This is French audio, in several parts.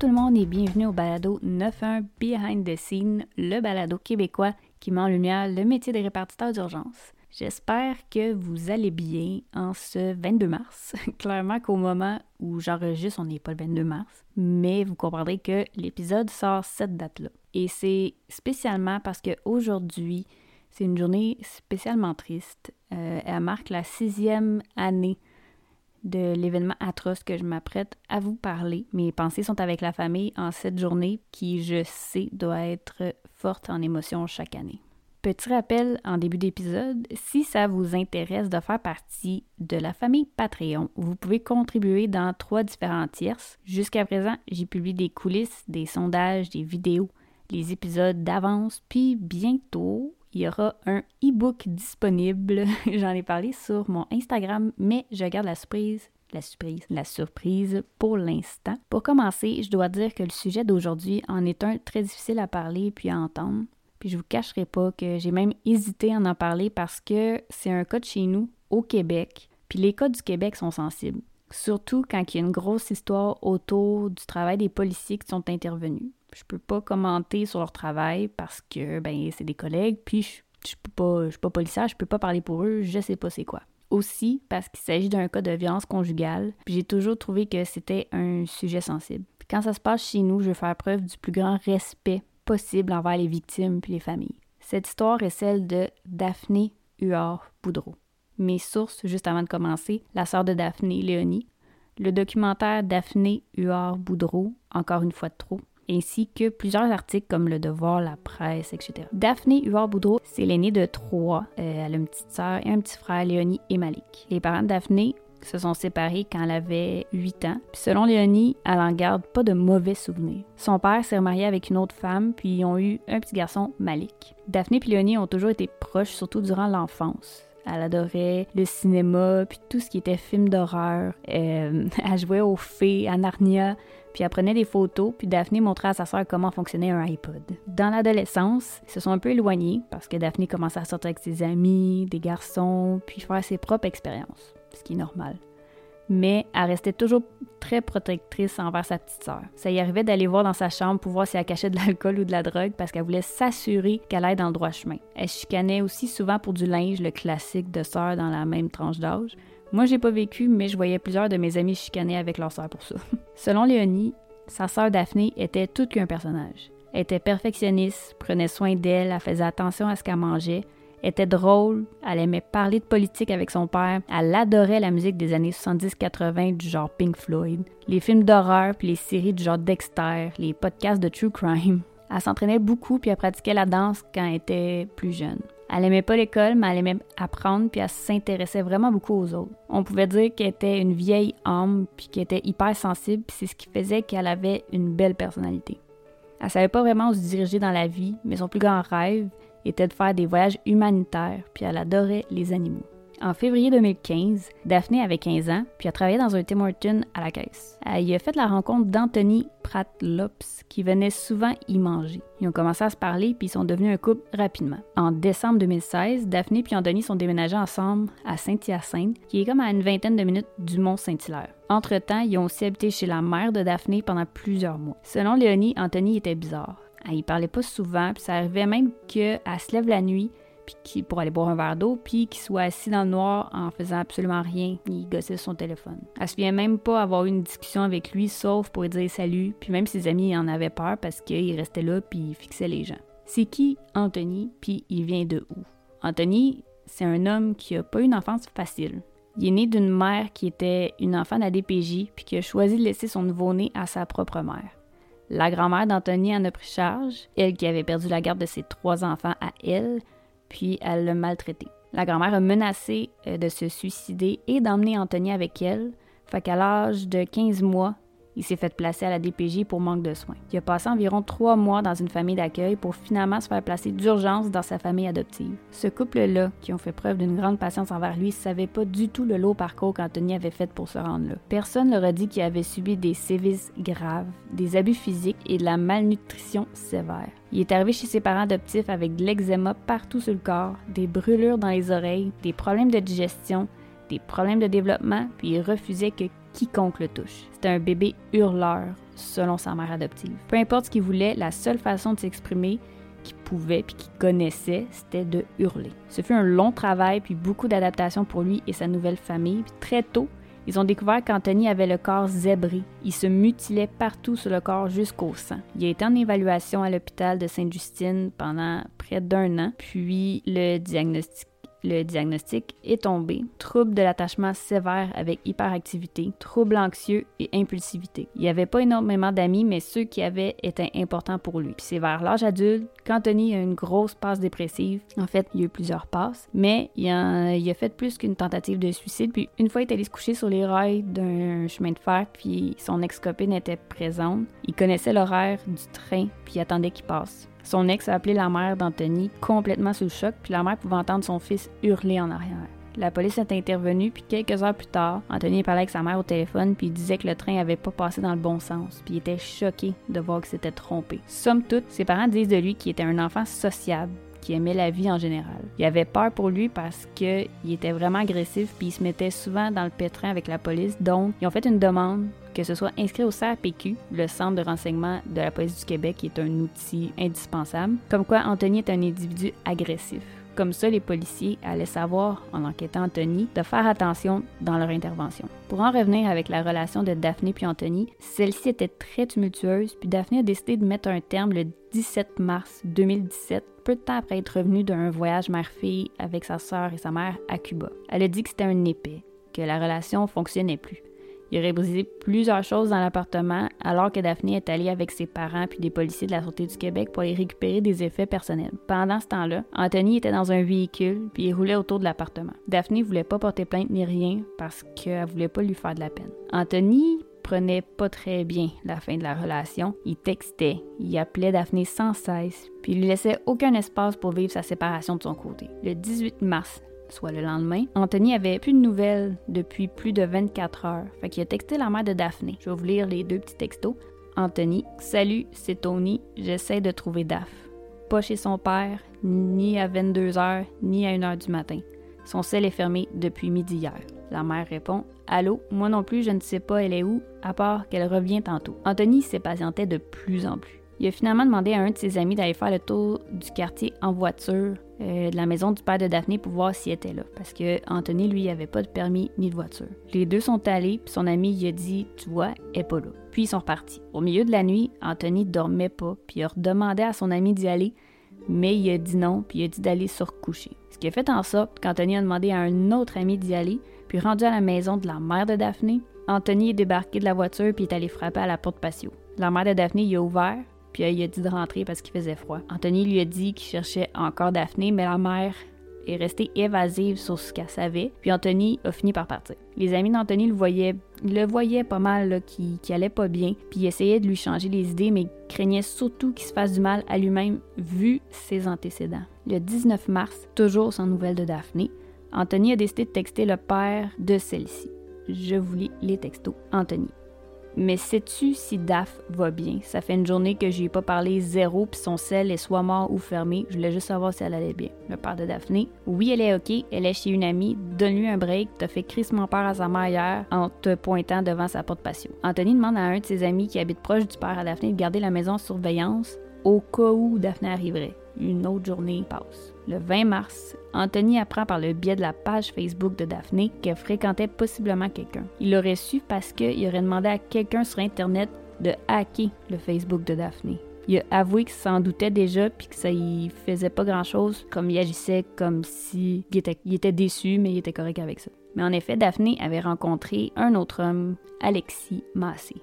Tout le monde et bienvenue au balado 91 Behind the Scene, le balado québécois qui met en lumière le métier des répartiteurs d'urgence. J'espère que vous allez bien en ce 22 mars. Clairement qu'au moment où j'enregistre, on n'est pas le 22 mars, mais vous comprendrez que l'épisode sort cette date-là. Et c'est spécialement parce qu'aujourd'hui, c'est une journée spécialement triste. Euh, elle marque la sixième année de l'événement atroce que je m'apprête à vous parler. Mes pensées sont avec la famille en cette journée qui, je sais, doit être forte en émotions chaque année. Petit rappel en début d'épisode, si ça vous intéresse de faire partie de la famille Patreon, vous pouvez contribuer dans trois différents tierces. Jusqu'à présent, j'ai publié des coulisses, des sondages, des vidéos, les épisodes d'avance, puis bientôt, il y aura un e-book disponible. J'en ai parlé sur mon Instagram, mais je garde la surprise la surprise, la surprise pour l'instant. Pour commencer, je dois dire que le sujet d'aujourd'hui en est un très difficile à parler puis à entendre. Puis je vous cacherai pas que j'ai même hésité à en parler parce que c'est un cas de chez nous, au Québec. Puis les cas du Québec sont sensibles. Surtout quand il y a une grosse histoire autour du travail des policiers qui sont intervenus. Je peux pas commenter sur leur travail parce que ben c'est des collègues, puis je, je peux pas, je suis pas policière, je peux pas parler pour eux, je sais pas c'est quoi. Aussi parce qu'il s'agit d'un cas de violence conjugale, puis j'ai toujours trouvé que c'était un sujet sensible. quand ça se passe chez nous, je veux faire preuve du plus grand respect possible envers les victimes puis les familles. Cette histoire est celle de Daphné Huard Boudreau. Mes sources, juste avant de commencer, la sœur de Daphné, Léonie, le documentaire Daphné Huard Boudreau, encore une fois de trop, ainsi que plusieurs articles comme Le Devoir, La Presse, etc. Daphné Huard-Boudreau, c'est l'aînée de trois. Euh, elle a une petite sœur et un petit frère, Léonie et Malik. Les parents de Daphné se sont séparés quand elle avait 8 ans. Puis selon Léonie, elle en garde pas de mauvais souvenirs. Son père s'est remarié avec une autre femme, puis ils ont eu un petit garçon, Malik. Daphné et Léonie ont toujours été proches, surtout durant l'enfance. Elle adorait le cinéma, puis tout ce qui était film d'horreur. Euh, elle jouait aux fées, à Narnia, puis elle prenait des photos, puis Daphné montrait à sa sœur comment fonctionnait un iPod. Dans l'adolescence, ils se sont un peu éloignés parce que Daphné commençait à sortir avec ses amis, des garçons, puis faire ses propres expériences, ce qui est normal. Mais elle restait toujours très protectrice envers sa petite sœur. Ça y arrivait d'aller voir dans sa chambre pour voir si elle cachait de l'alcool ou de la drogue parce qu'elle voulait s'assurer qu'elle aille dans le droit chemin. Elle chicanait aussi souvent pour du linge, le classique de sœur dans la même tranche d'âge. Moi, j'ai pas vécu, mais je voyais plusieurs de mes amis chicaner avec leur sœur pour ça. Selon Léonie, sa sœur Daphné était tout qu'un personnage. Elle était perfectionniste, prenait soin d'elle, elle faisait attention à ce qu'elle mangeait, était drôle, elle aimait parler de politique avec son père, elle adorait la musique des années 70-80 du genre Pink Floyd, les films d'horreur puis les séries du genre Dexter, les podcasts de true crime. Elle s'entraînait beaucoup puis elle pratiquait la danse quand elle était plus jeune. Elle aimait pas l'école, mais elle aimait apprendre, puis elle s'intéressait vraiment beaucoup aux autres. On pouvait dire qu'elle était une vieille âme, puis qu'elle était hyper sensible, puis c'est ce qui faisait qu'elle avait une belle personnalité. Elle savait pas vraiment où se diriger dans la vie, mais son plus grand rêve était de faire des voyages humanitaires, puis elle adorait les animaux. En février 2015. Daphné avait 15 ans, puis a travaillé dans un Tim Hortons à la caisse. Elle y a fait la rencontre d'Anthony Pratlops, qui venait souvent y manger. Ils ont commencé à se parler, puis ils sont devenus un couple rapidement. En décembre 2016, Daphné et Anthony sont déménagés ensemble à Saint-Hyacinthe, qui est comme à une vingtaine de minutes du Mont-Saint-Hilaire. Entre-temps, ils ont aussi habité chez la mère de Daphné pendant plusieurs mois. Selon Léonie, Anthony était bizarre. Elle y parlait pas souvent, puis ça arrivait même qu'elle se lève la nuit puis pour aller boire un verre d'eau, puis qu'il soit assis dans le noir en faisant absolument rien. Il gossait son téléphone. Elle se vient même pas avoir eu une discussion avec lui, sauf pour lui dire salut, puis même ses amis en avaient peur parce qu'il restait là puis il fixait les gens. C'est qui Anthony, puis il vient de où? Anthony, c'est un homme qui a pas une enfance facile. Il est né d'une mère qui était une enfant d'ADPJ, puis qui a choisi de laisser son nouveau-né à sa propre mère. La grand-mère d'Anthony en a pris charge, elle qui avait perdu la garde de ses trois enfants à elle, puis elle l'a maltraité. La grand-mère a menacé euh, de se suicider et d'emmener Anthony avec elle. Fait qu'à l'âge de 15 mois, il s'est fait placer à la DPJ pour manque de soins. Il a passé environ trois mois dans une famille d'accueil pour finalement se faire placer d'urgence dans sa famille adoptive. Ce couple-là, qui ont fait preuve d'une grande patience envers lui, savait pas du tout le lot parcours qu'Anthony avait fait pour se rendre là. Personne leur a dit qu'il avait subi des sévices graves, des abus physiques et de la malnutrition sévère. Il est arrivé chez ses parents adoptifs avec de l'eczéma partout sur le corps, des brûlures dans les oreilles, des problèmes de digestion, des problèmes de développement, puis il refusait que quiconque le touche. C'était un bébé hurleur, selon sa mère adoptive. Peu importe ce qu'il voulait, la seule façon de s'exprimer qu'il pouvait puis qu'il connaissait, c'était de hurler. Ce fut un long travail puis beaucoup d'adaptation pour lui et sa nouvelle famille. très tôt, ils ont découvert qu'Anthony avait le corps zébré. Il se mutilait partout sur le corps jusqu'au sang. Il a été en évaluation à l'hôpital de Sainte-Justine pendant près d'un an, puis le diagnostic le diagnostic est tombé. Trouble de l'attachement sévère avec hyperactivité, trouble anxieux et impulsivité. Il n'y avait pas énormément d'amis, mais ceux qui avaient étaient importants pour lui. Puis c'est vers l'âge adulte qu'Anthony a une grosse passe dépressive. En fait, il y a eu plusieurs passes, mais il a, a fait plus qu'une tentative de suicide. Puis une fois, il est allé se coucher sur les rails d'un chemin de fer, puis son ex-copine était présente. Il connaissait l'horaire du train, puis il attendait qu'il passe. Son ex a appelé la mère d'Anthony complètement sous le choc, puis la mère pouvait entendre son fils hurler en arrière. La police est intervenue, puis quelques heures plus tard, Anthony parlait avec sa mère au téléphone, puis disait que le train avait pas passé dans le bon sens, puis il était choqué de voir qu'il s'était trompé. Somme toute, ses parents disent de lui qu'il était un enfant sociable, qui aimait la vie en général. Il avait peur pour lui parce qu'il était vraiment agressif puis il se mettait souvent dans le pétrin avec la police. Donc, ils ont fait une demande que ce soit inscrit au CRPQ, le Centre de renseignement de la police du Québec, qui est un outil indispensable, comme quoi Anthony est un individu agressif. Comme ça, les policiers allaient savoir, en enquêtant Anthony, de faire attention dans leur intervention. Pour en revenir avec la relation de Daphné puis Anthony, celle-ci était très tumultueuse, puis Daphné a décidé de mettre un terme le 17 mars 2017, peu de temps après être revenue d'un voyage mère-fille avec sa sœur et sa mère à Cuba. Elle a dit que c'était un épée, que la relation fonctionnait plus. Il aurait brisé plusieurs choses dans l'appartement alors que Daphné est allée avec ses parents puis des policiers de la Sûreté du Québec pour aller récupérer des effets personnels. Pendant ce temps-là, Anthony était dans un véhicule puis il roulait autour de l'appartement. Daphné voulait pas porter plainte ni rien parce qu'elle voulait pas lui faire de la peine. Anthony prenait pas très bien la fin de la relation. Il textait, il appelait Daphné sans cesse, puis il lui laissait aucun espace pour vivre sa séparation de son côté. Le 18 mars, soit le lendemain, Anthony avait plus de nouvelles depuis plus de 24 heures. Fait qu'il a texté la mère de Daphné. Je vais vous lire les deux petits textos. Anthony, salut, c'est Tony, j'essaie de trouver Daph. Pas chez son père, ni à 22 heures, ni à 1 heure du matin. Son sel est fermé depuis midi hier. La mère répond Allô, moi non plus, je ne sais pas elle est où, à part qu'elle revient tantôt. Anthony s'impatientait de plus en plus. Il a finalement demandé à un de ses amis d'aller faire le tour du quartier en voiture euh, de la maison du père de Daphné pour voir s'il était là. Parce que Anthony, lui, avait pas de permis ni de voiture. Les deux sont allés, puis son ami lui a dit Tu vois, elle est pas là. Puis ils sont repartis. Au milieu de la nuit, Anthony dormait pas, puis il a redemandé à son ami d'y aller, mais il a dit non, puis il a dit d'aller se recoucher. Ce qui a fait en sorte qu'Anthony a demandé à un autre ami d'y aller, puis rendu à la maison de la mère de Daphné, Anthony est débarqué de la voiture puis est allé frapper à la porte patio. La mère de Daphné y a ouvert, puis il a dit de rentrer parce qu'il faisait froid. Anthony lui a dit qu'il cherchait encore Daphné, mais la mère est restée évasive sur ce qu'elle savait, puis Anthony a fini par partir. Les amis d'Anthony le voyaient, le voyaient pas mal, qu'il allait pas bien, puis essayaient de lui changer les idées, mais craignaient surtout qu'il se fasse du mal à lui-même vu ses antécédents. Le 19 mars, toujours sans nouvelles de Daphné, Anthony a décidé de texter le père de celle-ci. Je vous lis les textos. Anthony. Mais sais-tu si Daph va bien? Ça fait une journée que je ai pas parlé zéro, puis son sel est soit mort ou fermé. Je voulais juste savoir si elle allait bien. Le père de Daphné? Oui, elle est OK. Elle est chez une amie. Donne-lui un break. T'as fait crissement peur à sa mère hier en te pointant devant sa porte patio. Anthony demande à un de ses amis qui habite proche du père à Daphné de garder la maison en surveillance au cas où Daphné arriverait. Une autre journée passe. Le 20 mars, Anthony apprend par le biais de la page Facebook de Daphné qu'elle fréquentait possiblement quelqu'un. Il l'aurait su parce qu'il aurait demandé à quelqu'un sur Internet de hacker le Facebook de Daphné. Il a avoué qu'il s'en doutait déjà puis que ça y faisait pas grand chose, comme il agissait comme si il était, était déçu, mais il était correct avec ça. Mais en effet, Daphné avait rencontré un autre homme, Alexis Massé.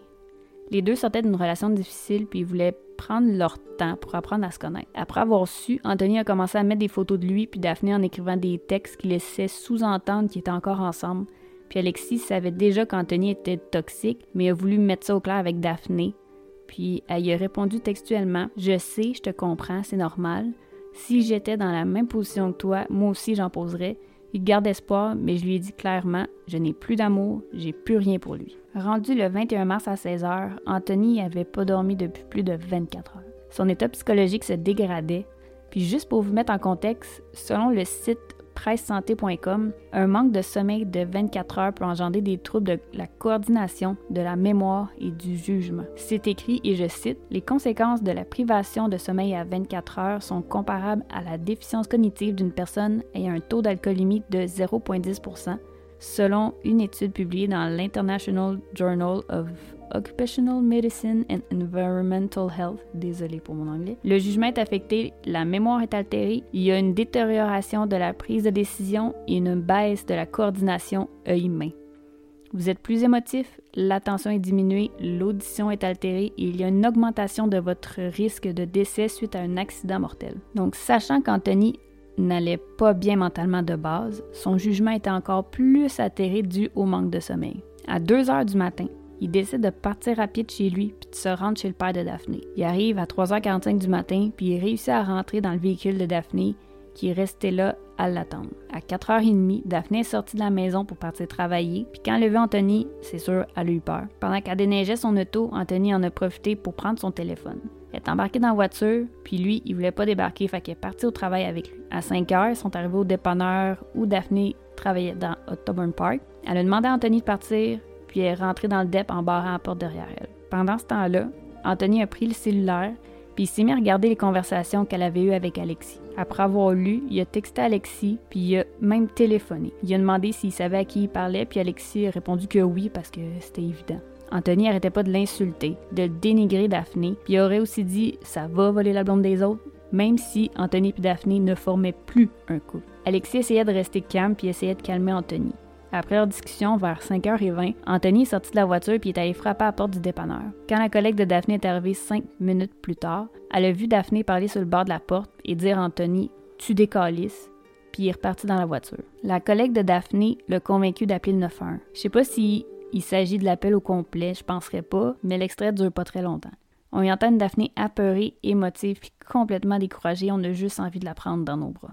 Les deux sortaient d'une relation difficile puis ils voulaient prendre leur temps pour apprendre à se connaître. Après avoir su, Anthony a commencé à mettre des photos de lui puis Daphné en écrivant des textes qui laissaient sous-entendre qu'ils étaient encore ensemble. Puis Alexis savait déjà qu'Anthony était toxique, mais a voulu mettre ça au clair avec Daphné. Puis elle a répondu textuellement Je sais, je te comprends, c'est normal. Si j'étais dans la même position que toi, moi aussi j'en poserais. Il garde espoir, mais je lui ai dit clairement Je n'ai plus d'amour, j'ai plus rien pour lui. Rendu le 21 mars à 16h, Anthony n'avait pas dormi depuis plus de 24 heures. Son état psychologique se dégradait. Puis juste pour vous mettre en contexte, selon le site un manque de sommeil de 24 heures peut engendrer des troubles de la coordination, de la mémoire et du jugement. C'est écrit, et je cite, Les conséquences de la privation de sommeil à 24 heures sont comparables à la déficience cognitive d'une personne ayant un taux d'alcoolémie de 0,10% selon une étude publiée dans l'International Journal of Occupational Medicine and Environmental Health, désolé pour mon anglais. Le jugement est affecté, la mémoire est altérée, il y a une détérioration de la prise de décision et une baisse de la coordination œil-main. Vous êtes plus émotif, l'attention est diminuée, l'audition est altérée et il y a une augmentation de votre risque de décès suite à un accident mortel. Donc, sachant qu'Anthony n'allait pas bien mentalement de base, son jugement était encore plus atterré dû au manque de sommeil. À 2 heures du matin, il décide de partir rapide chez lui puis de se rendre chez le père de Daphné. Il arrive à 3h45 du matin puis il réussit à rentrer dans le véhicule de Daphné qui est resté là à l'attendre. À 4h30, Daphné est sortie de la maison pour partir travailler, puis quand elle a vu Anthony, c'est sûr, elle a eu peur. Pendant qu'elle déneigeait son auto, Anthony en a profité pour prendre son téléphone. Elle est embarquée dans la voiture, puis lui, il voulait pas débarquer, fait qu'elle est partie au travail avec lui. À 5 h ils sont arrivés au dépanneur où Daphné travaillait dans Ottoburn Park. Elle a demandé à Anthony de partir, puis est rentrée dans le DEP en barrant la porte derrière elle. Pendant ce temps-là, Anthony a pris le cellulaire, puis il s'est mis à regarder les conversations qu'elle avait eues avec Alexis. Après avoir lu, il a texté Alexis, puis il a même téléphoné. Il a demandé s'il savait à qui il parlait, puis Alexis a répondu que oui, parce que c'était évident. Anthony arrêtait pas de l'insulter, de dénigrer Daphné, puis il aurait aussi dit ça va voler la blonde des autres, même si Anthony et Daphné ne formaient plus un couple. Alexis essayait de rester calme puis essayait de calmer Anthony. Après leur discussion, vers 5h20, Anthony est sorti de la voiture puis est allé frapper à la porte du dépanneur. Quand la collègue de Daphné est arrivée 5 minutes plus tard, elle a vu Daphné parler sur le bord de la porte et dire à Anthony Tu décalisses puis il est reparti dans la voiture. La collègue de Daphné l'a convaincu d'appeler le 911. Je sais pas si il s'agit de l'appel au complet, je penserais pas, mais l'extrait dure pas très longtemps. On y entend Daphné apeurée, émotive puis complètement découragée, on a juste envie de la prendre dans nos bras.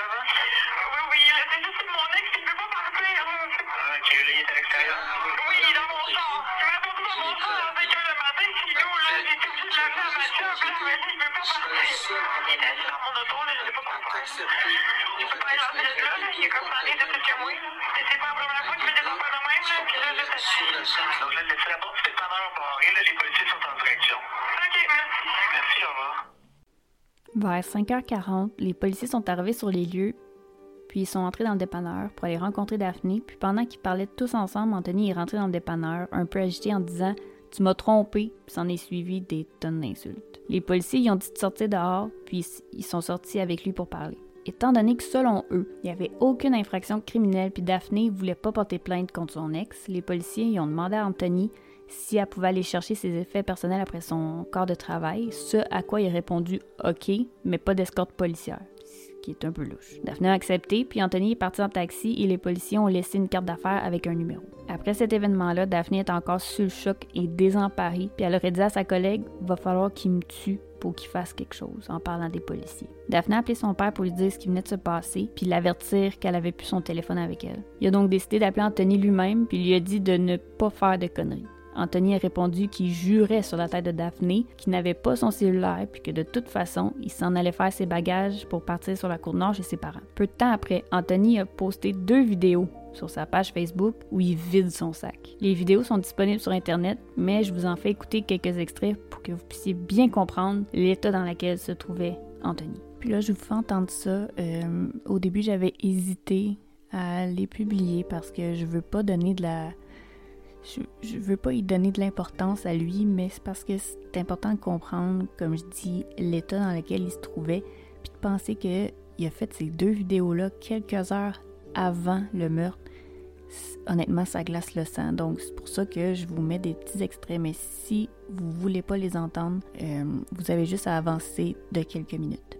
Oui, oui, il était juste de mon ex, il ne peut pas parler. Hein. Ah, tu l'as à l'extérieur? Oui, dans mon champ. Il m'a porté dans mon champ à 5h le matin, sinon, là, j'étais obligée de l'amener à ma job. Là, il m'a dit, ne peux pas partir. Ah, il était assis dans mon auto, là, je ne sais pas quoi faire. Je ne peux pas lancer de là, là, il est comme dans les deux que moi. Et c'est pas la première fois que je me dérange pas de même, là, puis là, je ah, suis. Donc là, laissé là-bas? Vers 5h40, les policiers sont arrivés sur les lieux, puis ils sont entrés dans le dépanneur pour aller rencontrer Daphné. Puis pendant qu'ils parlaient tous ensemble, Anthony est rentré dans le dépanneur, un peu agité en disant Tu m'as trompé, puis s'en est suivi des tonnes d'insultes. Les policiers y ont dit de sortir dehors, puis ils sont sortis avec lui pour parler. Étant donné que selon eux, il n'y avait aucune infraction criminelle, puis Daphné voulait pas porter plainte contre son ex, les policiers y ont demandé à Anthony si elle pouvait aller chercher ses effets personnels après son corps de travail, ce à quoi il a répondu OK, mais pas d'escorte policière. qui est un peu louche. Daphné a accepté, puis Anthony est parti en taxi et les policiers ont laissé une carte d'affaires avec un numéro. Après cet événement-là, Daphné est encore sous le choc et désemparée, puis elle aurait dit à sa collègue Va falloir qu'il me tue pour qu'il fasse quelque chose en parlant des policiers. Daphné a appelé son père pour lui dire ce qui venait de se passer, puis l'avertir qu'elle avait plus son téléphone avec elle. Il a donc décidé d'appeler Anthony lui-même, puis lui a dit de ne pas faire de conneries. Anthony a répondu qu'il jurait sur la tête de Daphné qu'il n'avait pas son cellulaire puis que de toute façon, il s'en allait faire ses bagages pour partir sur la côte nord chez ses parents. Peu de temps après, Anthony a posté deux vidéos sur sa page Facebook où il vide son sac. Les vidéos sont disponibles sur Internet, mais je vous en fais écouter quelques extraits pour que vous puissiez bien comprendre l'état dans lequel se trouvait Anthony. Puis là, je vous fais entendre ça. Euh, au début, j'avais hésité à les publier parce que je veux pas donner de la je, je veux pas y donner de l'importance à lui, mais c'est parce que c'est important de comprendre, comme je dis, l'état dans lequel il se trouvait, puis de penser qu'il a fait ces deux vidéos-là quelques heures avant le meurtre. Honnêtement, ça glace le sang. Donc, c'est pour ça que je vous mets des petits extraits. Mais si vous voulez pas les entendre, euh, vous avez juste à avancer de quelques minutes.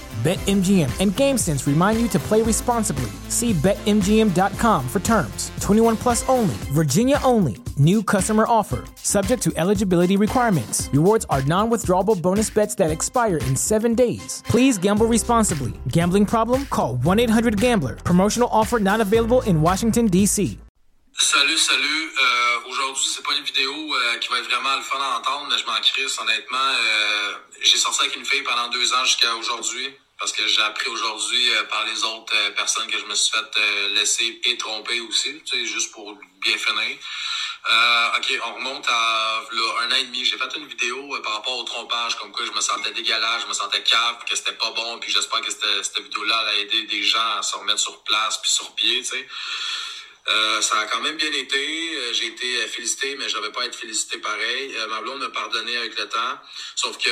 BetMGM and GameSense remind you to play responsibly. See BetMGM.com for terms. 21 plus only, Virginia only. New customer offer, subject to eligibility requirements. Rewards are non withdrawable bonus bets that expire in seven days. Please gamble responsibly. Gambling problem? Call 1 800 Gambler. Promotional offer not available in Washington, D.C. Salut, salut. Euh, Aujourd'hui, c'est pas une vidéo euh, qui va être vraiment le fun à entendre, mais je m'en crisse, honnêtement. Euh, J'ai sorti avec une fille pendant deux ans jusqu'à aujourd'hui. Parce que j'ai appris aujourd'hui euh, par les autres euh, personnes que je me suis fait euh, laisser et tromper aussi, tu sais, juste pour bien finir. Ok, on remonte à un an et demi. J'ai fait une vidéo par rapport au trompage, comme quoi je me sentais dégueulasse, je me sentais cave, que c'était pas bon, puis j'espère que cette, vidéo-là allait aider des gens à se remettre sur place puis sur pied, tu sais. Ça a quand même bien été. J'ai été félicité, mais je n'avais pas être félicité pareil. Ma blonde m'a pardonné avec le temps. Sauf que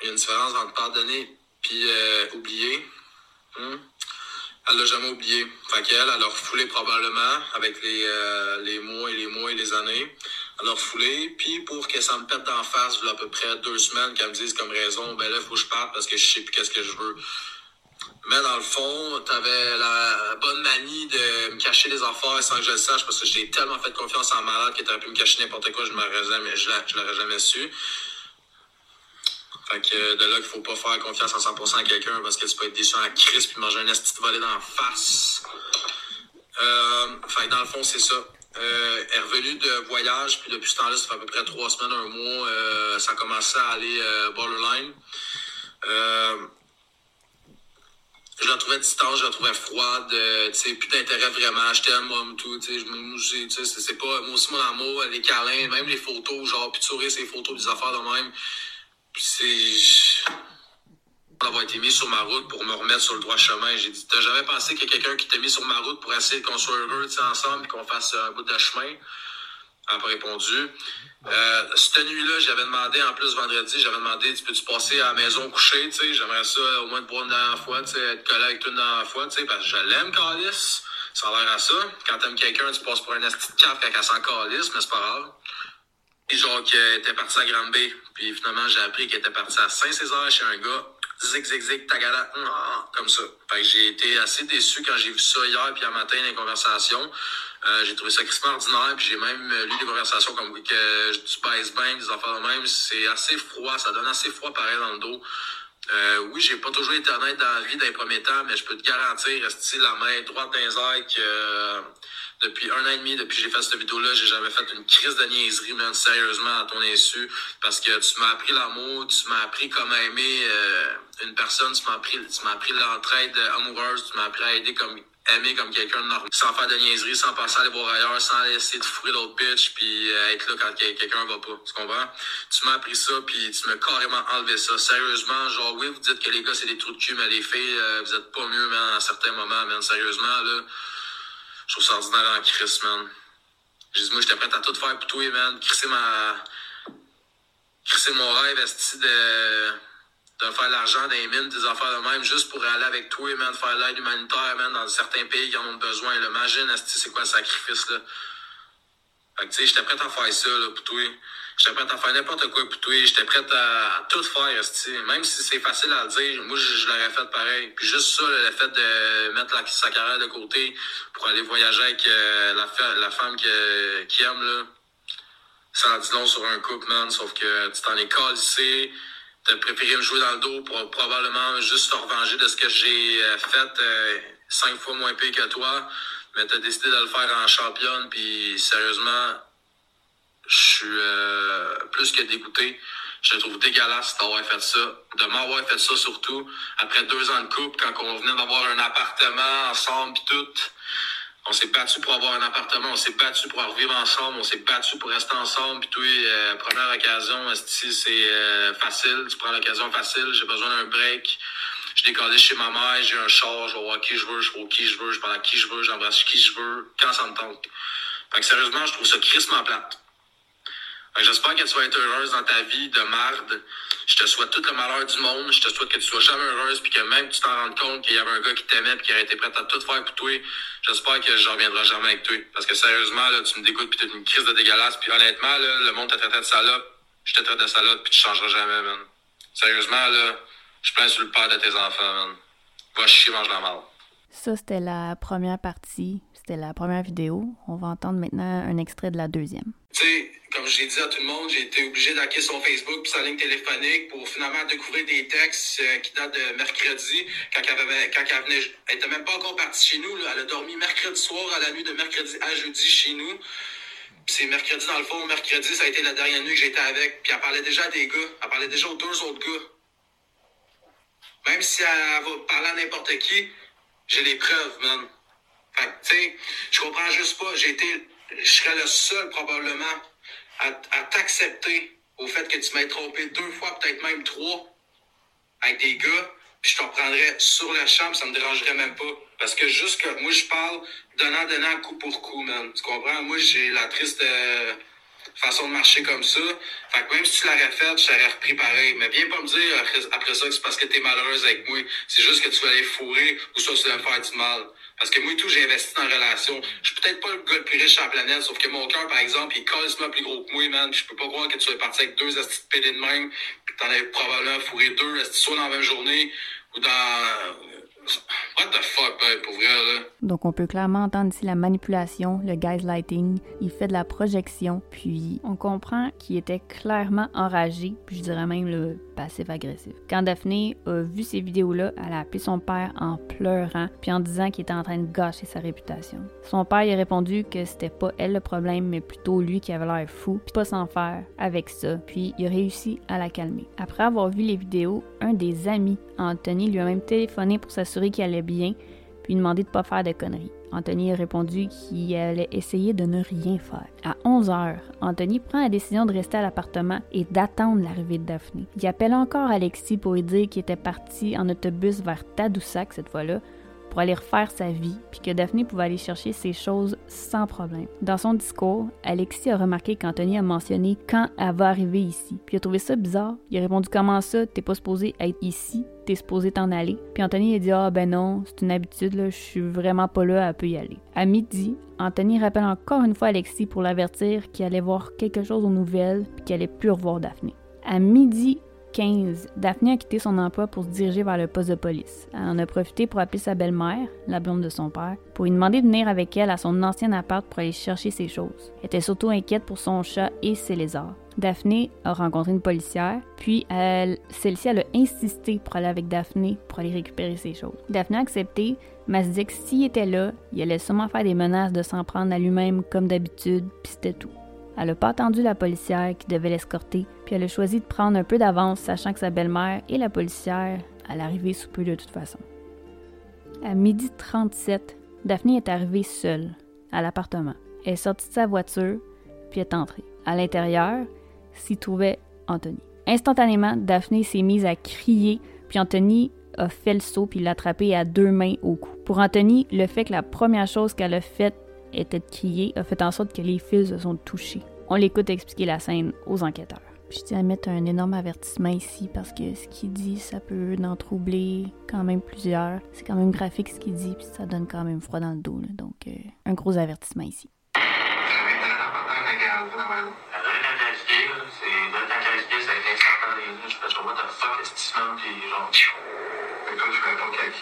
il y a une différence entre pardonner puis euh, oublier. Hmm? Elle l'a jamais oublié. Fait qu'elle, elle a refoulé probablement avec les, euh, les mois et les mois et les années. Elle a refoulé. Puis pour que ça me pète d'en face, il y a à peu près deux semaines qu'elle me dise comme raison, ben là, il faut que je parte parce que je sais plus qu'est-ce que je veux. Mais dans le fond, t'avais la bonne manie de me cacher les affaires sans que je le sache parce que j'ai tellement fait confiance en malade que t'aurais pu me cacher n'importe quoi, je je l'aurais jamais su. Fait que de là qu'il faut pas faire confiance à 100% à quelqu'un parce que tu peux être déçu en crise puis manger un esti de dans la face. Euh, fait que dans le fond, c'est ça. Euh, elle est revenue de voyage, puis depuis ce temps-là, ça fait à peu près trois semaines, un mois, euh, ça a commencé à aller borderline. Je la trouvais distante, je la trouvais froide, tu sais, plus d'intérêt vraiment, je t'aime, moi, tout, tu sais, je me tu sais, c'est- c'est pas, moi aussi, mon amour, les câlins, même les photos, genre, puis de sourire ces photos, des affaires de même, puis c'est, d'avoir été mis sur ma route pour me remettre sur le droit chemin, j'ai dit, t'as jamais pensé qu'il y a quelqu'un qui t'a mis sur ma route pour essayer qu'on soit heureux, ensemble, et qu'on fasse un bout de chemin? Elle pas répondu. Euh, cette nuit-là, j'avais demandé, en plus, vendredi, j'avais demandé, tu peux-tu passer à la maison coucher, tu sais, j'aimerais ça au moins te boire une dernière fois, tu sais, être collé avec toi une dernière fois, tu sais, parce que je l'aime, Calis. Ça a l'air à ça. Quand t'aimes quelqu'un, tu passes pour un esti de cave quand elle s'en mais c'est pas grave. Et genre qu'elle était partie à Granby. Puis finalement, j'ai appris qu'elle était partie à Saint-Césaire chez un gars. Zig, zig, zig, tagada, ah, comme ça. Fait que j'ai été assez déçu quand j'ai vu ça hier puis un matin dans les conversations. Euh, j'ai trouvé ça crissement ordinaire, puis j'ai même lu des conversations comme que tu baisses bien, des affaires de même. C'est assez froid, ça donne assez froid pareil dans le dos. Euh, oui, j'ai pas toujours été dans la vie dans les premiers temps, mais je peux te garantir, rester la main droite dans les airs euh, depuis un an et demi, depuis que j'ai fait cette vidéo-là, j'ai jamais fait une crise de niaiserie, man, sérieusement, à ton insu, parce que tu m'as appris l'amour, tu m'as appris comment aimer euh, une personne, tu m'as appris, tu m'as appris l'entraide amoureuse, tu m'as appris à aider comme aimer comme quelqu'un de normal, sans faire de niaiseries, sans penser à aller voir ailleurs, sans essayer de fourrer l'autre bitch, puis euh, être là quand quelqu'un va pas. Tu comprends? Tu m'as appris ça, puis tu m'as carrément enlevé ça. Sérieusement, genre, oui, vous dites que les gars, c'est des trous de cul, mais les filles, euh, vous êtes pas mieux, man, à certains moments, man. Sérieusement, là, je trouve ça ordinaire en crise, man. J'ai dit, moi, j'étais prêt à tout faire pour toi, man. Crisser ma... Crisser mon rêve, esti de de faire l'argent des mines, des affaires de même, juste pour aller avec toi, man, faire l'aide humanitaire, man, dans certains pays qui en ont besoin. Là. Imagine, c'est quoi le sacrifice, là. Fait que, tu sais, j'étais prêt à faire ça, là, pour toi. J'étais prêt à faire n'importe quoi pour toi. J'étais prêt à, tout faire, esti. Même si c'est facile à le dire, moi, je, l'aurais fait pareil. Puis juste ça, le fait de mettre la, sa carrière de côté pour aller voyager avec euh, la, femme qui aime, là, ça en dit long sur un couple, man. Sauf que tu t'en es ici t'as préféré me jouer dans le dos pour probablement juste te revenger de ce que j'ai euh, fait euh, cinq fois moins pire que toi. Mais t'as décidé de le faire en championne, puis sérieusement, je suis euh, plus que dégoûté. Je trouve dégueulasse d'avoir fait ça, de m'avoir fait ça surtout après deux ans de couple, quand on venait d'avoir un appartement ensemble pis tout. On s'est battu pour avoir un appartement, on s'est battu pour vivre ensemble, on s'est battu pour rester ensemble. Puis toi, euh, première occasion, c'est euh, facile, tu prends l'occasion facile, j'ai besoin d'un break. Je décolle chez ma mère, j'ai un char, je vais voir qui je veux, je vais qui je veux, je parle à qui je veux, j'embrasse qui je veux, quand ça me tente. Fait que sérieusement, je trouve ça crissement plate. J'espère que tu vas être heureuse dans ta vie de marde. Je te souhaite tout le malheur du monde. Je te souhaite que tu sois jamais heureuse puis que même tu t'en rendes compte qu'il y avait un gars qui t'aimait puis qui aurait été prêt à tout faire pour toi. J'espère que je reviendrai jamais avec toi. Parce que sérieusement, tu me dégoûtes puis t'as une crise de dégueulasse. Puis honnêtement, le monde t'a traité de salope. Je te traite de salope puis tu changeras jamais, man. Sérieusement, là, je plains sur le père de tes enfants, man. Va chier, mange la mal. Ça, c'était la première partie c'était la première vidéo. On va entendre maintenant un extrait de la deuxième. Tu sais, comme j'ai dit à tout le monde, j'ai été obligé d'hacker son Facebook et sa ligne téléphonique pour finalement découvrir des textes euh, qui datent de mercredi, quand elle, avait, quand elle venait. Elle était même pas encore partie chez nous. Elle a dormi mercredi soir à la nuit de mercredi à jeudi chez nous. c'est mercredi, dans le fond, mercredi, ça a été la dernière nuit que j'étais avec. Puis elle parlait déjà à des gars. Elle parlait déjà aux deux autres gars. Même si elle va parler à n'importe qui, j'ai les preuves, man. Fait tu sais, je comprends juste pas. J'ai été, je serais le seul probablement à, t'accepter au fait que tu m'aies trompé deux fois, peut-être même trois, avec des gars, puis je t'en prendrais sur la chambre, ça me dérangerait même pas. Parce que juste que moi, je parle donnant, donnant, coup pour coup, man. Tu comprends? Moi, j'ai la triste euh, façon de marcher comme ça. Fait que même si tu l'aurais fait, je t'aurais repris pareil. Mais viens pas me dire après ça que c'est parce que t'es malheureuse avec moi. C'est juste que tu vas aller fourrer ou soit tu vas me faire du mal. Parce que moi et tout, j'ai investi dans la relation. Je suis peut-être pas le gars le plus riche sur la planète, sauf que mon cœur, par exemple, il est carrément plus gros que moi, man. Je peux pas croire que tu sois parti avec deux astis de de même, puis t'en avais probablement fourré deux, soit dans la même journée, ou dans What the fuck, pour vrai, là? Donc, on peut clairement entendre ici la manipulation, le gaslighting. Il fait de la projection, puis on comprend qu'il était clairement enragé, puis je dirais même le passif-agressif. Quand Daphné a vu ces vidéos-là, elle a appelé son père en pleurant, puis en disant qu'il était en train de gâcher sa réputation. Son père lui a répondu que c'était pas elle le problème, mais plutôt lui qui avait l'air fou, puis pas s'en faire avec ça, puis il a réussi à la calmer. Après avoir vu les vidéos, un des amis, Anthony, lui a même téléphoné pour s'assurer qu'il allait bien, puis demander de ne pas faire de conneries. Anthony a répondu qu'il allait essayer de ne rien faire. À 11 heures, Anthony prend la décision de rester à l'appartement et d'attendre l'arrivée de Daphné. Il appelle encore Alexis pour lui dire qu'il était parti en autobus vers Tadoussac cette fois-là, pour aller refaire sa vie, puis que Daphné pouvait aller chercher ses choses sans problème. Dans son discours, Alexis a remarqué qu'Anthony a mentionné quand elle va arriver ici. Puis il a trouvé ça bizarre. Il a répondu Comment ça, t'es pas supposé être ici, t'es supposé t'en aller. Puis Anthony a dit Ah ben non, c'est une habitude, là, je suis vraiment pas là, elle peut y aller. À midi, Anthony rappelle encore une fois Alexis pour l'avertir qu'il allait voir quelque chose aux nouvelles, puis qu'il allait plus revoir Daphné. À midi 15, Daphné a quitté son emploi pour se diriger vers le poste de police. Elle en a profité pour appeler sa belle-mère, la blonde de son père, pour lui demander de venir avec elle à son ancien appart pour aller chercher ses choses. Elle était surtout inquiète pour son chat et ses lézards. Daphné a rencontré une policière, puis celle-ci a insisté pour aller avec Daphné pour aller récupérer ses choses. Daphné a accepté, mais elle se dit que s'il était là, il allait sûrement faire des menaces de s'en prendre à lui-même comme d'habitude, puis c'était tout. Elle n'a pas attendu la policière qui devait l'escorter, puis elle a choisi de prendre un peu d'avance, sachant que sa belle-mère et la policière allaient arriver sous peu de toute façon. À midi 37, Daphné est arrivée seule à l'appartement. Elle est sortie de sa voiture, puis est entrée. À l'intérieur s'y trouvait Anthony. Instantanément, Daphné s'est mise à crier, puis Anthony a fait le saut puis l'a attrapé à deux mains au cou. Pour Anthony, le fait que la première chose qu'elle a faite était de crier a fait en sorte que les fils se sont touchés. On l'écoute expliquer la scène aux enquêteurs. Je tiens à mettre un énorme avertissement ici parce que ce qu'il dit, ça peut en troubler quand même plusieurs. C'est quand même graphique ce qu'il dit, puis ça donne quand même froid dans le dos. Donc, euh, un gros avertissement ici.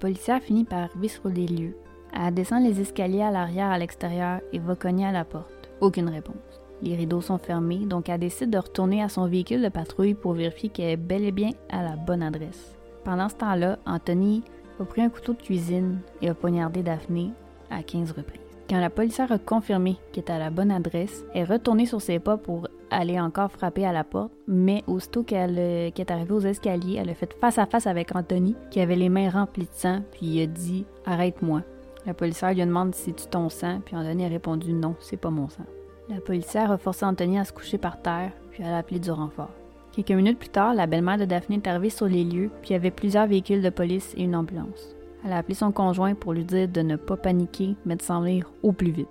policière finit par arriver sur les lieux. Elle descend les escaliers à l'arrière à l'extérieur et va cogner à la porte. Aucune réponse. Les rideaux sont fermés, donc elle décide de retourner à son véhicule de patrouille pour vérifier qu'elle est bel et bien à la bonne adresse. Pendant ce temps-là, Anthony a pris un couteau de cuisine et a poignardé Daphné à 15 reprises. Quand la policière a confirmé qu'elle était à la bonne adresse, elle est retournée sur ses pas pour aller encore frapper à la porte, mais aussitôt qu'elle est arrivée aux escaliers, elle a fait face à face avec Anthony, qui avait les mains remplies de sang, puis il a dit Arrête-moi. La policière lui demande si c'est ton sang, puis Anthony a répondu Non, c'est pas mon sang. La policière a forcé Anthony à se coucher par terre, puis elle a appelé du renfort. Quelques minutes plus tard, la belle-mère de Daphné est arrivée sur les lieux, puis il y avait plusieurs véhicules de police et une ambulance. Elle a appelé son conjoint pour lui dire de ne pas paniquer, mais de s'en venir au plus vite.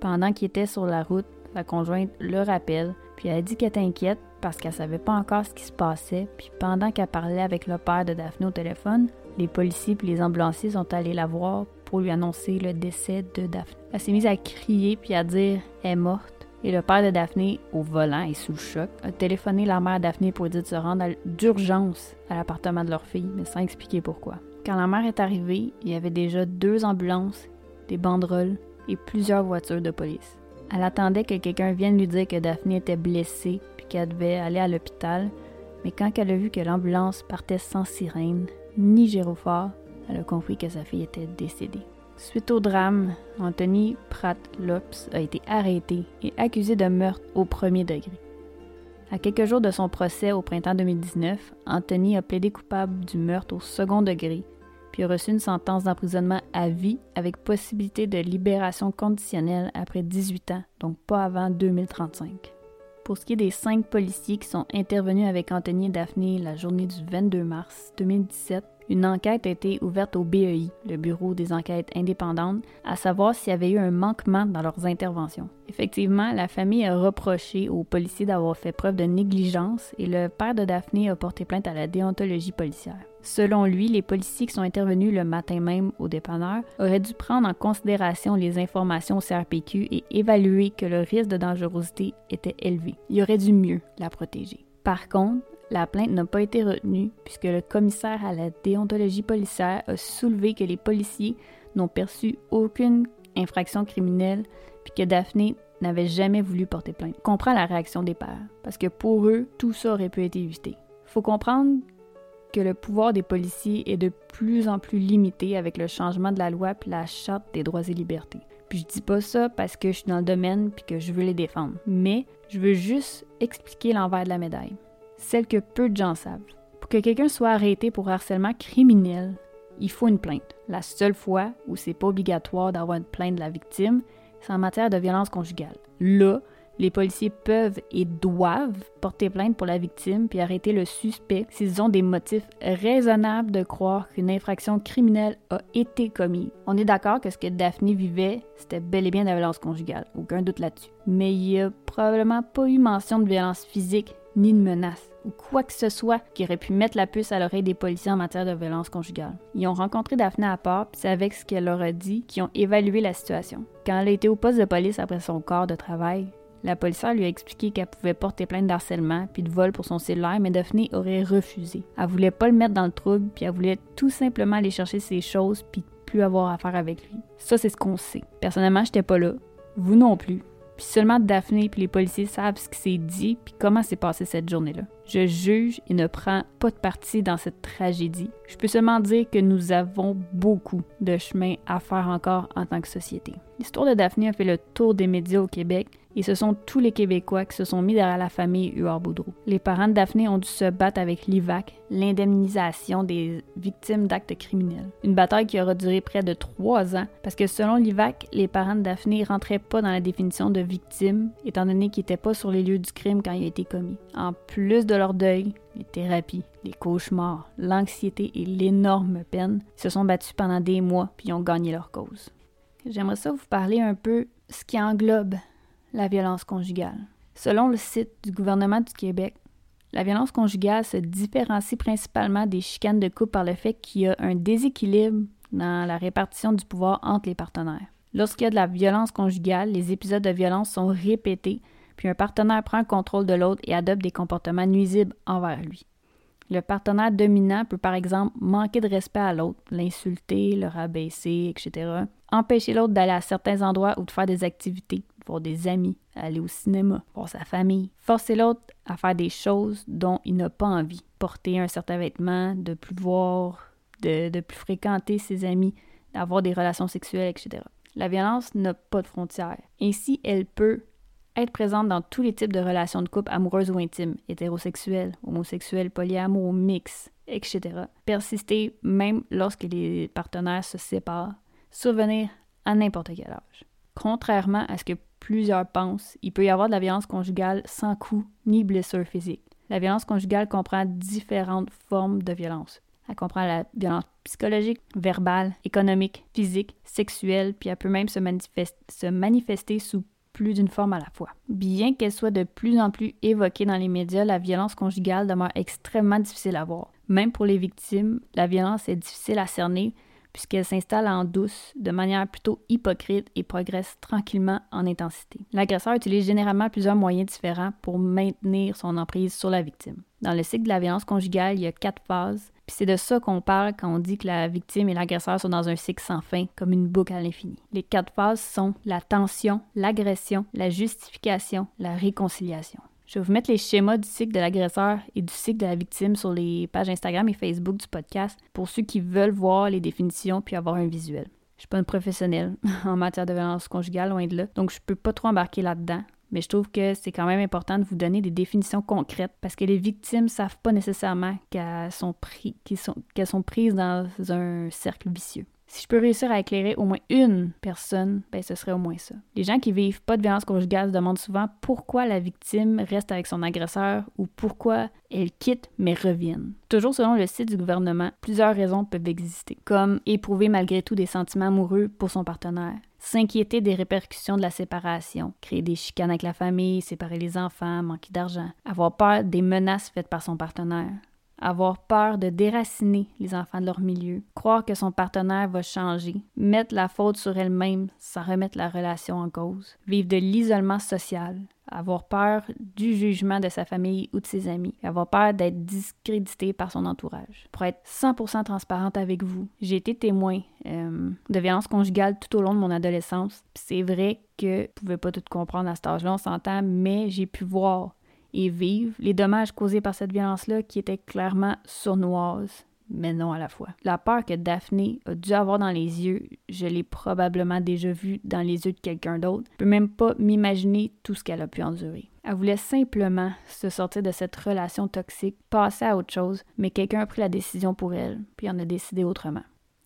Pendant qu'il était sur la route, la conjointe le rappelle, puis elle a dit qu'elle était inquiète parce qu'elle savait pas encore ce qui se passait, puis pendant qu'elle parlait avec le père de Daphné au téléphone, les policiers et les ambulanciers sont allés la voir pour lui annoncer le décès de Daphné. Elle s'est mise à crier puis à dire « Elle est morte ». Et le père de Daphné, au volant et sous le choc, a téléphoné la mère Daphné pour lui dire de se rendre d'urgence à l'appartement de leur fille, mais sans expliquer pourquoi. Quand la mère est arrivée, il y avait déjà deux ambulances, des banderoles et plusieurs voitures de police. Elle attendait que quelqu'un vienne lui dire que Daphné était blessée puis qu'elle devait aller à l'hôpital, mais quand elle a vu que l'ambulance partait sans sirène ni gyrophare, elle a compris que sa fille était décédée. Suite au drame, Anthony Pratt Lopes a été arrêté et accusé de meurtre au premier degré. À quelques jours de son procès au printemps 2019, Anthony a plaidé coupable du meurtre au second degré puis a reçu une sentence d'emprisonnement à vie avec possibilité de libération conditionnelle après 18 ans, donc pas avant 2035. Pour ce qui est des cinq policiers qui sont intervenus avec Anthony et Daphné la journée du 22 mars 2017, une enquête a été ouverte au BEI, le Bureau des enquêtes indépendantes, à savoir s'il y avait eu un manquement dans leurs interventions. Effectivement, la famille a reproché aux policiers d'avoir fait preuve de négligence et le père de Daphné a porté plainte à la déontologie policière. Selon lui, les policiers qui sont intervenus le matin même au dépanneur auraient dû prendre en considération les informations au CRPQ et évaluer que le risque de dangerosité était élevé. Il aurait dû mieux la protéger. Par contre, la plainte n'a pas été retenue puisque le commissaire à la déontologie policière a soulevé que les policiers n'ont perçu aucune infraction criminelle puis que Daphné n'avait jamais voulu porter plainte. On comprend la réaction des pères parce que pour eux, tout ça aurait pu être évité. Faut comprendre que le pouvoir des policiers est de plus en plus limité avec le changement de la loi puis la charte des droits et libertés. Puis je dis pas ça parce que je suis dans le domaine puis que je veux les défendre, mais je veux juste expliquer l'envers de la médaille celle que peu de gens savent. Pour que quelqu'un soit arrêté pour harcèlement criminel, il faut une plainte. La seule fois où c'est pas obligatoire d'avoir une plainte de la victime, c'est en matière de violence conjugale. Là, Les policiers peuvent et doivent porter plainte pour la victime puis arrêter le suspect s'ils ont des motifs raisonnables de croire qu'une infraction criminelle a été commise. On est d'accord que ce que Daphne vivait, c'était bel et bien de la violence conjugale, aucun doute là-dessus. Mais il n'y a probablement pas eu mention de violence physique ni de menace ou quoi que ce soit qui aurait pu mettre la puce à l'oreille des policiers en matière de violence conjugale. Ils ont rencontré Daphne à part, puis c'est avec ce qu'elle leur a dit qu'ils ont évalué la situation. Quand elle a été au poste de police après son corps de travail, la policière lui a expliqué qu'elle pouvait porter plainte d'harcèlement puis de vol pour son cellulaire, mais Daphne aurait refusé. Elle voulait pas le mettre dans le trouble, puis elle voulait tout simplement aller chercher ses choses puis plus avoir affaire avec lui. Ça, c'est ce qu'on sait. Personnellement, j'étais pas là. Vous non plus. Puis seulement Daphné puis les policiers savent ce qui s'est dit puis comment s'est passée cette journée-là. Je juge et ne prends pas de parti dans cette tragédie. Je peux seulement dire que nous avons beaucoup de chemin à faire encore en tant que société. L'histoire de Daphné a fait le tour des médias au Québec et ce sont tous les Québécois qui se sont mis derrière la famille Huard-Boudreau. Les parents de Daphné ont dû se battre avec l'IVAC, l'indemnisation des victimes d'actes criminels. Une bataille qui aura duré près de trois ans parce que selon l'IVAC, les parents de Daphné rentraient pas dans la définition de victime étant donné qu'ils n'étaient pas sur les lieux du crime quand il a été commis. En plus de leur deuil, les thérapies, les cauchemars, l'anxiété et l'énorme peine, ils se sont battus pendant des mois puis ont gagné leur cause. J'aimerais ça vous parler un peu ce qui englobe la violence conjugale. Selon le site du gouvernement du Québec, la violence conjugale se différencie principalement des chicanes de couple par le fait qu'il y a un déséquilibre dans la répartition du pouvoir entre les partenaires. Lorsqu'il y a de la violence conjugale, les épisodes de violence sont répétés, puis un partenaire prend le contrôle de l'autre et adopte des comportements nuisibles envers lui. Le partenaire dominant peut par exemple manquer de respect à l'autre, l'insulter, le rabaisser, etc. Empêcher l'autre d'aller à certains endroits ou de faire des activités, voir des amis, aller au cinéma, voir sa famille. Forcer l'autre à faire des choses dont il n'a pas envie. Porter un certain vêtement, de plus voir, de, de plus fréquenter ses amis, d'avoir des relations sexuelles, etc. La violence n'a pas de frontières. Ainsi, elle peut être présente dans tous les types de relations de couple amoureuses ou intimes, hétérosexuelles, homosexuelles, polyamour, mix, etc. Persister même lorsque les partenaires se séparent, survenir à n'importe quel âge. Contrairement à ce que plusieurs pensent, il peut y avoir de la violence conjugale sans coup ni blessure physique. La violence conjugale comprend différentes formes de violence. Elle comprend la violence psychologique, verbale, économique, physique, sexuelle, puis elle peut même se, se manifester sous plus d'une forme à la fois. Bien qu'elle soit de plus en plus évoquée dans les médias, la violence conjugale demeure extrêmement difficile à voir. Même pour les victimes, la violence est difficile à cerner puisqu'elle s'installe en douce, de manière plutôt hypocrite et progresse tranquillement en intensité. L'agresseur utilise généralement plusieurs moyens différents pour maintenir son emprise sur la victime. Dans le cycle de la violence conjugale, il y a quatre phases, puis c'est de ça qu'on parle quand on dit que la victime et l'agresseur sont dans un cycle sans fin, comme une boucle à l'infini. Les quatre phases sont la tension, l'agression, la justification, la réconciliation. Je vais vous mettre les schémas du cycle de l'agresseur et du cycle de la victime sur les pages Instagram et Facebook du podcast pour ceux qui veulent voir les définitions puis avoir un visuel. Je suis pas une professionnelle en matière de violence conjugale, loin de là, donc je peux pas trop embarquer là-dedans. Mais je trouve que c'est quand même important de vous donner des définitions concrètes parce que les victimes savent pas nécessairement qu'elles sont, qu'elles sont prises dans un cercle vicieux. Si je peux réussir à éclairer au moins une personne, ben ce serait au moins ça. Les gens qui vivent pas de violence conjugale se demandent souvent pourquoi la victime reste avec son agresseur ou pourquoi elle quitte mais revienne. Toujours selon le site du gouvernement, plusieurs raisons peuvent exister, comme éprouver malgré tout des sentiments amoureux pour son partenaire, s'inquiéter des répercussions de la séparation, créer des chicanes avec la famille, séparer les enfants, manquer d'argent, avoir peur des menaces faites par son partenaire, avoir peur de déraciner les enfants de leur milieu, croire que son partenaire va changer, mettre la faute sur elle-même sans remettre la relation en cause, vivre de l'isolement social, avoir peur du jugement de sa famille ou de ses amis, avoir peur d'être discrédité par son entourage. Pour être 100% transparente avec vous, j'ai été témoin euh, de violences conjugales tout au long de mon adolescence. C'est vrai que je pouvais pas tout comprendre à cet âge-là, on s'entend, mais j'ai pu voir et vivre les dommages causés par cette violence-là qui était clairement sournoise, mais non à la fois. La peur que Daphné a dû avoir dans les yeux, je l'ai probablement déjà vue dans les yeux de quelqu'un d'autre. Je peux même pas m'imaginer tout ce qu'elle a pu endurer. Elle voulait simplement se sortir de cette relation toxique, passer à autre chose, mais quelqu'un a pris la décision pour elle, puis en a décidé autrement.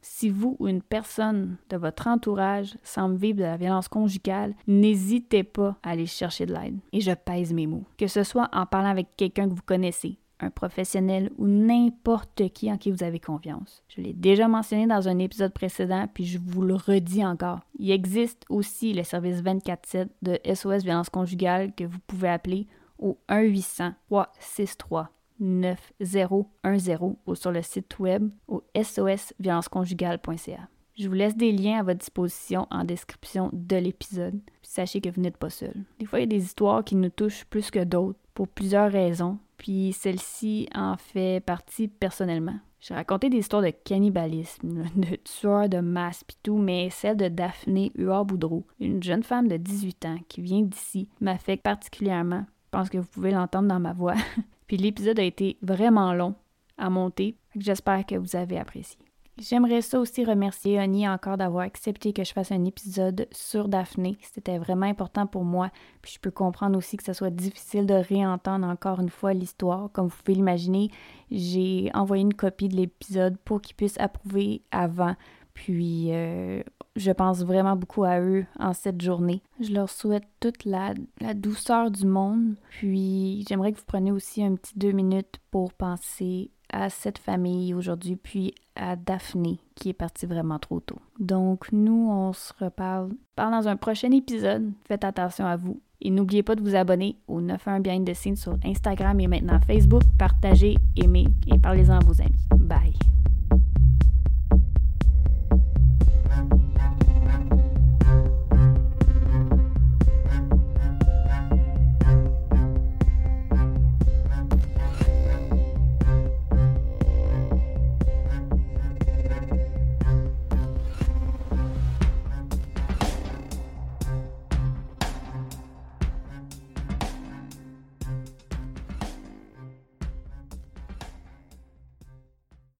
Si vous ou une personne de votre entourage semble vivre de la violence conjugale, n'hésitez pas à aller chercher de l'aide. Et je pèse mes mots. Que ce soit en parlant avec quelqu'un que vous connaissez, un professionnel ou n'importe qui en qui vous avez confiance. Je l'ai déjà mentionné dans un épisode précédent, puis je vous le redis encore. Il existe aussi le service 24-7 de SOS violence conjugale que vous pouvez appeler au 1-800-363. 9010 ou sur le site web au sosviolenceconjugale.ca. Je vous laisse des liens à votre disposition en description de l'épisode. Sachez que vous n'êtes pas seul. Des fois, il y a des histoires qui nous touchent plus que d'autres pour plusieurs raisons, puis celle-ci en fait partie personnellement. J'ai raconté des histoires de cannibalisme, de tueurs de masse pis tout, mais celle de Daphné Huard-Boudreau, une jeune femme de 18 ans qui vient d'ici, m'affecte particulièrement. Je pense que vous pouvez l'entendre dans ma voix. puis l'épisode a été vraiment long à monter. J'espère que vous avez apprécié. J'aimerais ça aussi remercier Oni encore d'avoir accepté que je fasse un épisode sur Daphné. C'était vraiment important pour moi. Puis je peux comprendre aussi que ce soit difficile de réentendre encore une fois l'histoire. Comme vous pouvez l'imaginer, j'ai envoyé une copie de l'épisode pour qu'ils puissent approuver avant. Puis euh, je pense vraiment beaucoup à eux en cette journée. Je leur souhaite toute la, douceur du monde. Puis j'aimerais que vous preniez aussi un petit deux minutes pour penser à cette famille aujourd'hui, puis à Daphné qui est partie vraiment trop tôt. Donc nous, on se reparle dans un prochain épisode. Faites attention à vous. Et n'oubliez pas de vous abonner au 91 Behind the Scenes sur Instagram et maintenant Facebook. Partagez, aimez et parlez-en à vos amis. Bye!